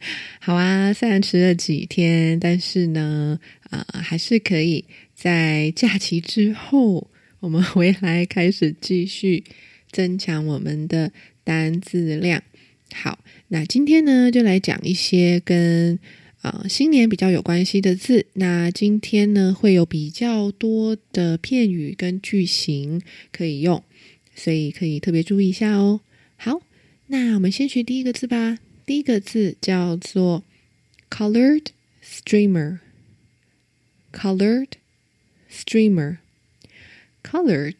好啊，虽然迟了几天，但是呢，啊，还是可以在假期之后，我们回来开始继续增强我们的单字量。好，那今天呢，就来讲一些跟啊新年比较有关系的字。那今天呢，会有比较多的片语跟句型可以用，所以可以特别注意一下哦。好，那我们先学第一个字吧。第一个字叫做 colored streamer。colored streamer。colored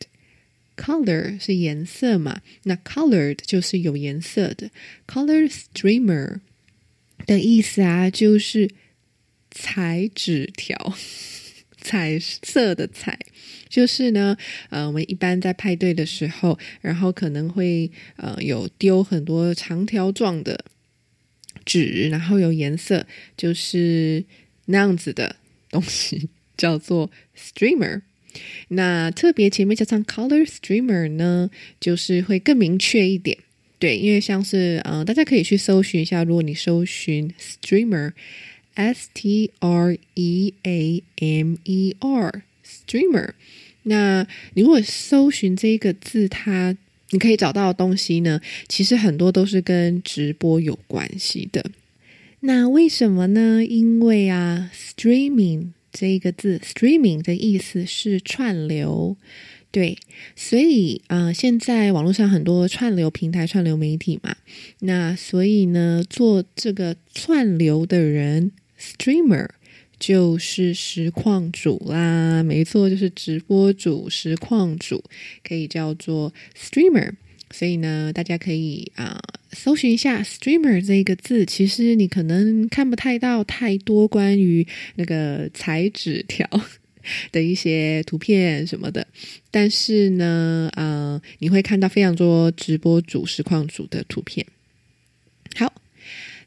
color 是颜色嘛？那 colored 就是有颜色的。colored streamer 的意思啊，就是彩纸条，彩色的彩。就是呢，呃，我们一般在派对的时候，然后可能会呃有丢很多长条状的。纸，然后有颜色，就是那样子的东西，叫做 streamer。那特别前面加上 color streamer 呢，就是会更明确一点。对，因为像是呃，大家可以去搜寻一下，如果你搜寻 streamer，s t r e a m e r streamer，那你如果搜寻这个字，它你可以找到的东西呢，其实很多都是跟直播有关系的。那为什么呢？因为啊，streaming 这个字，streaming 的意思是串流，对，所以啊，现在网络上很多串流平台、串流媒体嘛，那所以呢，做这个串流的人，streamer。就是实况主啦，没错，就是直播主、实况主，可以叫做 streamer。所以呢，大家可以啊搜寻一下 streamer 这个字。其实你可能看不太到太多关于那个彩纸条的一些图片什么的，但是呢，啊，你会看到非常多直播主、实况主的图片。好，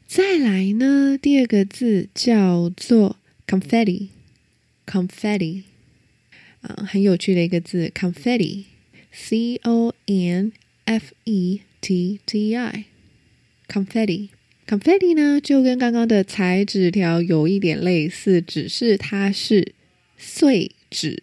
再来呢，第二个字叫做。confetti，confetti，啊，很有趣的一个字，confetti，c o n f e t t i，confetti，confetti 呢，就跟刚刚的彩纸条有一点类似，只是它是碎纸。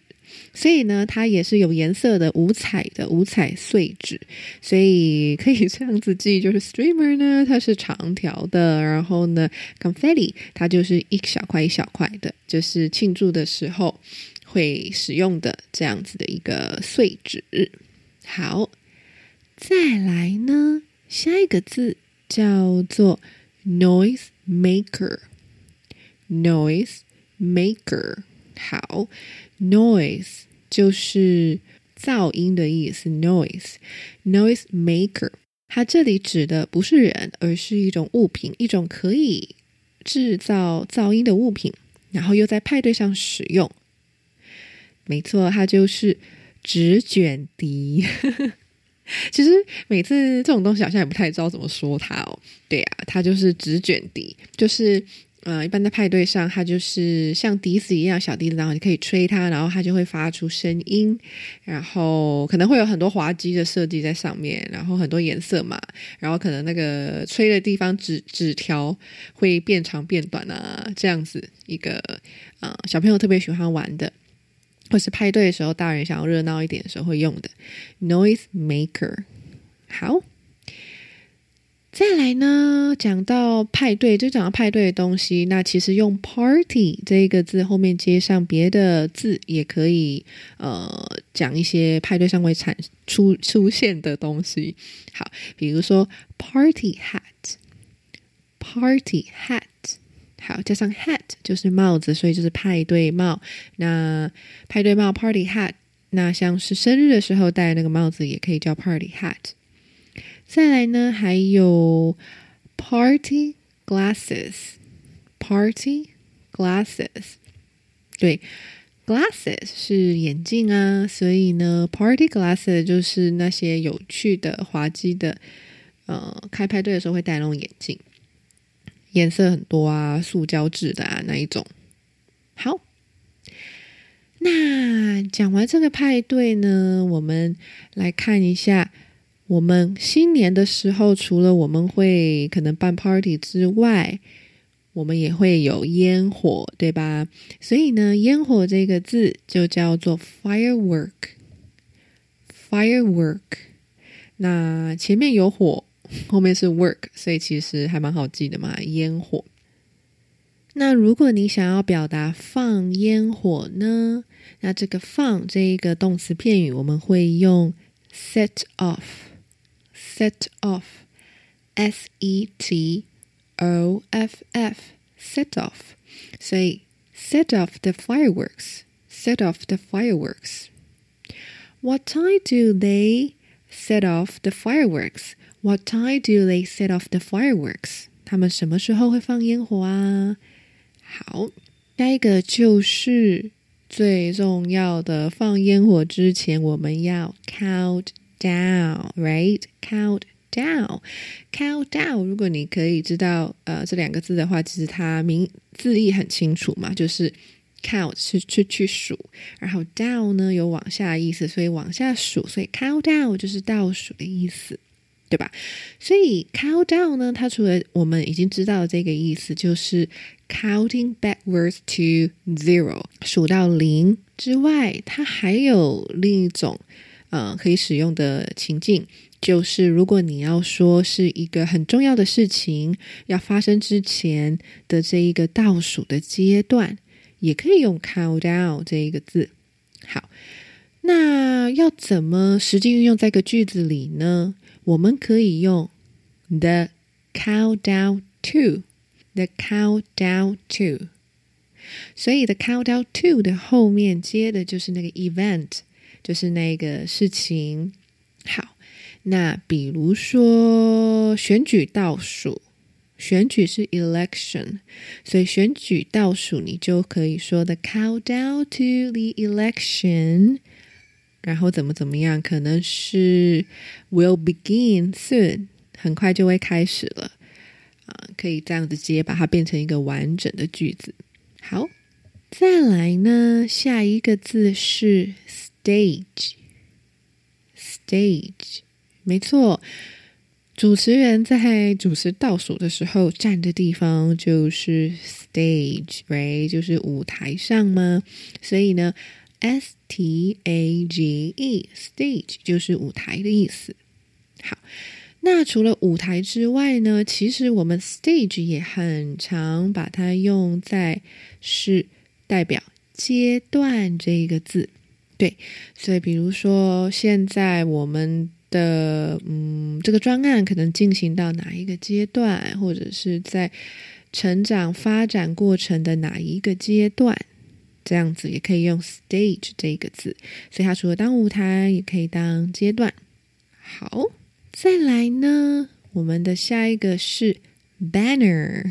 所以呢，它也是有颜色的五彩的五彩碎纸，所以可以这样子记，就是 streamer 呢，它是长条的，然后呢，confetti 它就是一小块一小块的，就是庆祝的时候会使用的这样子的一个碎纸。好，再来呢，下一个字叫做 noise maker，noise maker。好，noise 就是噪音的意思，noise，noise maker，它这里指的不是人，而是一种物品，一种可以制造噪音的物品，然后又在派对上使用。没错，它就是纸卷笛。其实每次这种东西好像也不太知道怎么说它哦。对啊，它就是纸卷笛，就是。呃，一般在派对上，它就是像笛子一样小笛子，然后你可以吹它，然后它就会发出声音，然后可能会有很多滑稽的设计在上面，然后很多颜色嘛，然后可能那个吹的地方纸纸条会变长变短啊，这样子一个啊小朋友特别喜欢玩的，或是派对的时候大人想要热闹一点的时候会用的 noise maker，好。再来呢，讲到派对，就讲到派对的东西。那其实用 party 这一个字后面接上别的字，也可以呃讲一些派对上会产出出现的东西。好，比如说 party hat，party hat，好，加上 hat 就是帽子，所以就是派对帽。那派对帽 party hat，那像是生日的时候戴那个帽子，也可以叫 party hat。再来呢，还有 party glasses，party glasses。对，glasses 是眼镜啊，所以呢，party glasses 就是那些有趣的、滑稽的，呃，开派对的时候会戴那种眼镜，颜色很多啊，塑胶制的啊那一种。好。那讲完这个派对呢，我们来看一下，我们新年的时候，除了我们会可能办 party 之外，我们也会有烟火，对吧？所以呢，烟火这个字就叫做 firework，firework。那前面有火，后面是 work，所以其实还蛮好记的嘛，烟火。那如果你想要表达放烟火呢？那这个放这一个动词片语，我们会用 set off off，set off，s e t o f f，set off。所以 set off the fireworks，set off the fireworks。What time do they set off the fireworks? What time do they set off the fireworks? 他们什么时候会放烟火啊？好，下一个就是最重要的，放烟火之前我们要 count down，right？count down，count down。如果你可以知道呃这两个字的话，其实它名字义很清楚嘛，就是 count 是去去数，然后 down 呢有往下的意思，所以往下数，所以 count down 就是倒数的意思。对吧？所以 countdown 呢，它除了我们已经知道这个意思，就是 counting backwards to zero，数到零之外，它还有另一种呃可以使用的情境，就是如果你要说是一个很重要的事情要发生之前的这一个倒数的阶段，也可以用 countdown 这一个字。好，那要怎么实际运用在个句子里呢？我们可以用 the countdown to the countdown to，所以 the countdown to 的后面接的就是那个 event，就是那个事情。好，那比如说选举倒数，选举是 election，所以选举倒数你就可以说 the countdown to the election。然后怎么怎么样？可能是 will begin soon，很快就会开始了啊！可以这样子直接，把它变成一个完整的句子。好，再来呢，下一个字是 stage，stage，没错，主持人在主持倒数的时候站的地方就是 stage，right？就是舞台上吗？所以呢。S T A G E，stage 就是舞台的意思。好，那除了舞台之外呢，其实我们 stage 也很常把它用在是代表阶段这个字。对，所以比如说现在我们的嗯这个专案可能进行到哪一个阶段，或者是在成长发展过程的哪一个阶段。这样子也可以用 stage 这个字，所以它除了当舞台，也可以当阶段。好，再来呢，我们的下一个是 banner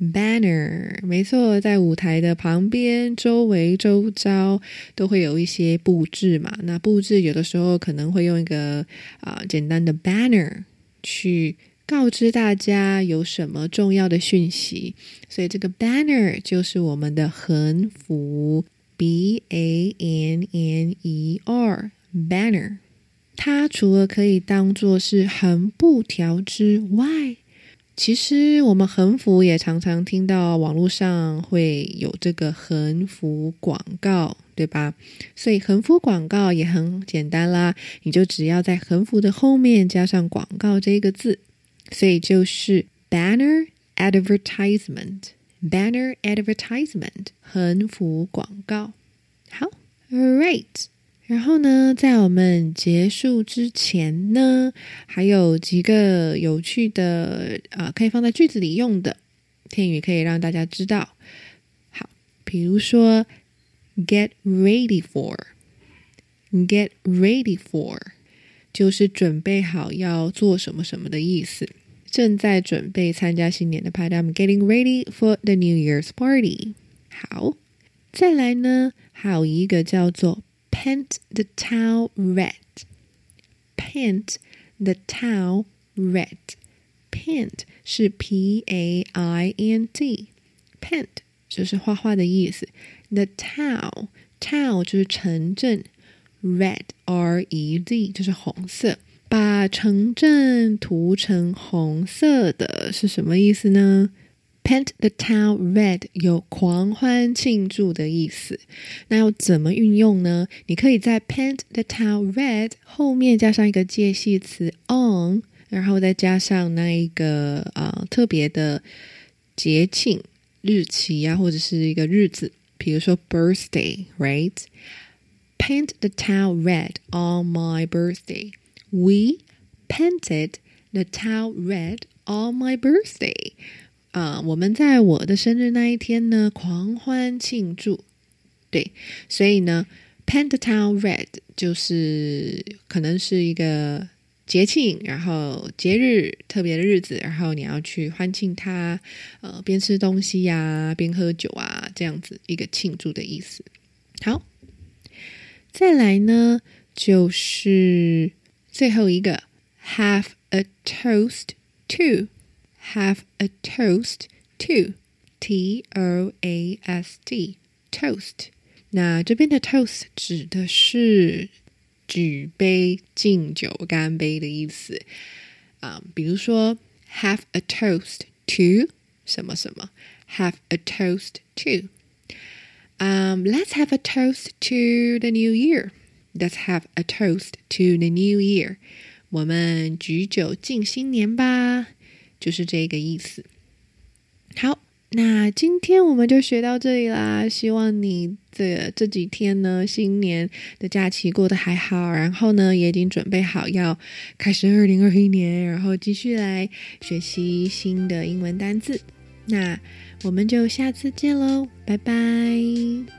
Banner，没错，在舞台的旁边、周围、周遭都会有一些布置嘛。那布置有的时候可能会用一个啊简单的 banner 去。告知大家有什么重要的讯息，所以这个 banner 就是我们的横幅，b a n n e r banner。它除了可以当做是横布条之外，其实我们横幅也常常听到网络上会有这个横幅广告，对吧？所以横幅广告也很简单啦，你就只要在横幅的后面加上广告这个字。所以就是 banner advertisement，banner advertisement 横幅广告。好，right。然后呢，在我们结束之前呢，还有几个有趣的啊，可以放在句子里用的片语，可以让大家知道。好，比如说 get ready for，get ready for。就是准备好要做什么什么的意思。正在准备参加新年的派对。I'm getting ready for the New Year's party。好，再来呢，还有一个叫做 paint the town red。paint the town red。paint 是 p a i n t，paint 就是画画的意思。The town town 就是城镇，red r e d 就是红色。把城镇涂成红色的是什么意思呢 ？Paint the town red 有狂欢庆祝的意思。那要怎么运用呢？你可以在 paint the town red 后面加上一个介系词 on，然后再加上那一个啊特别的节庆日期呀，或者是一个日子，比如说 birthday，right？Paint the town red on my birthday。We painted the town red on my birthday. 啊，我们在我的生日那一天呢，狂欢庆祝。对，所以呢，paint the town red 就是可能是一个节庆，然后节日特别的日子，然后你要去欢庆它，呃，边吃东西呀，边喝酒啊，这样子一个庆祝的意思。好，再来呢，就是。最后一个，have a toast to to，have a toast to，t o a s t，toast。那这边的 toast 指的是举杯敬酒、干杯的意思啊。比如说，have a toast to 什么什么，have a toast to。Um, let's have a toast to the new year. Let's have a toast to the new year。我们举酒敬新年吧， 就是这个意思。好，那今天我们就学到这里啦。希望你这这几天呢，新年的假期过得还好，然后呢，也已经准备好要开始二零二一年，然后继续来学习新的英文单字。那我们就下次见喽，拜拜。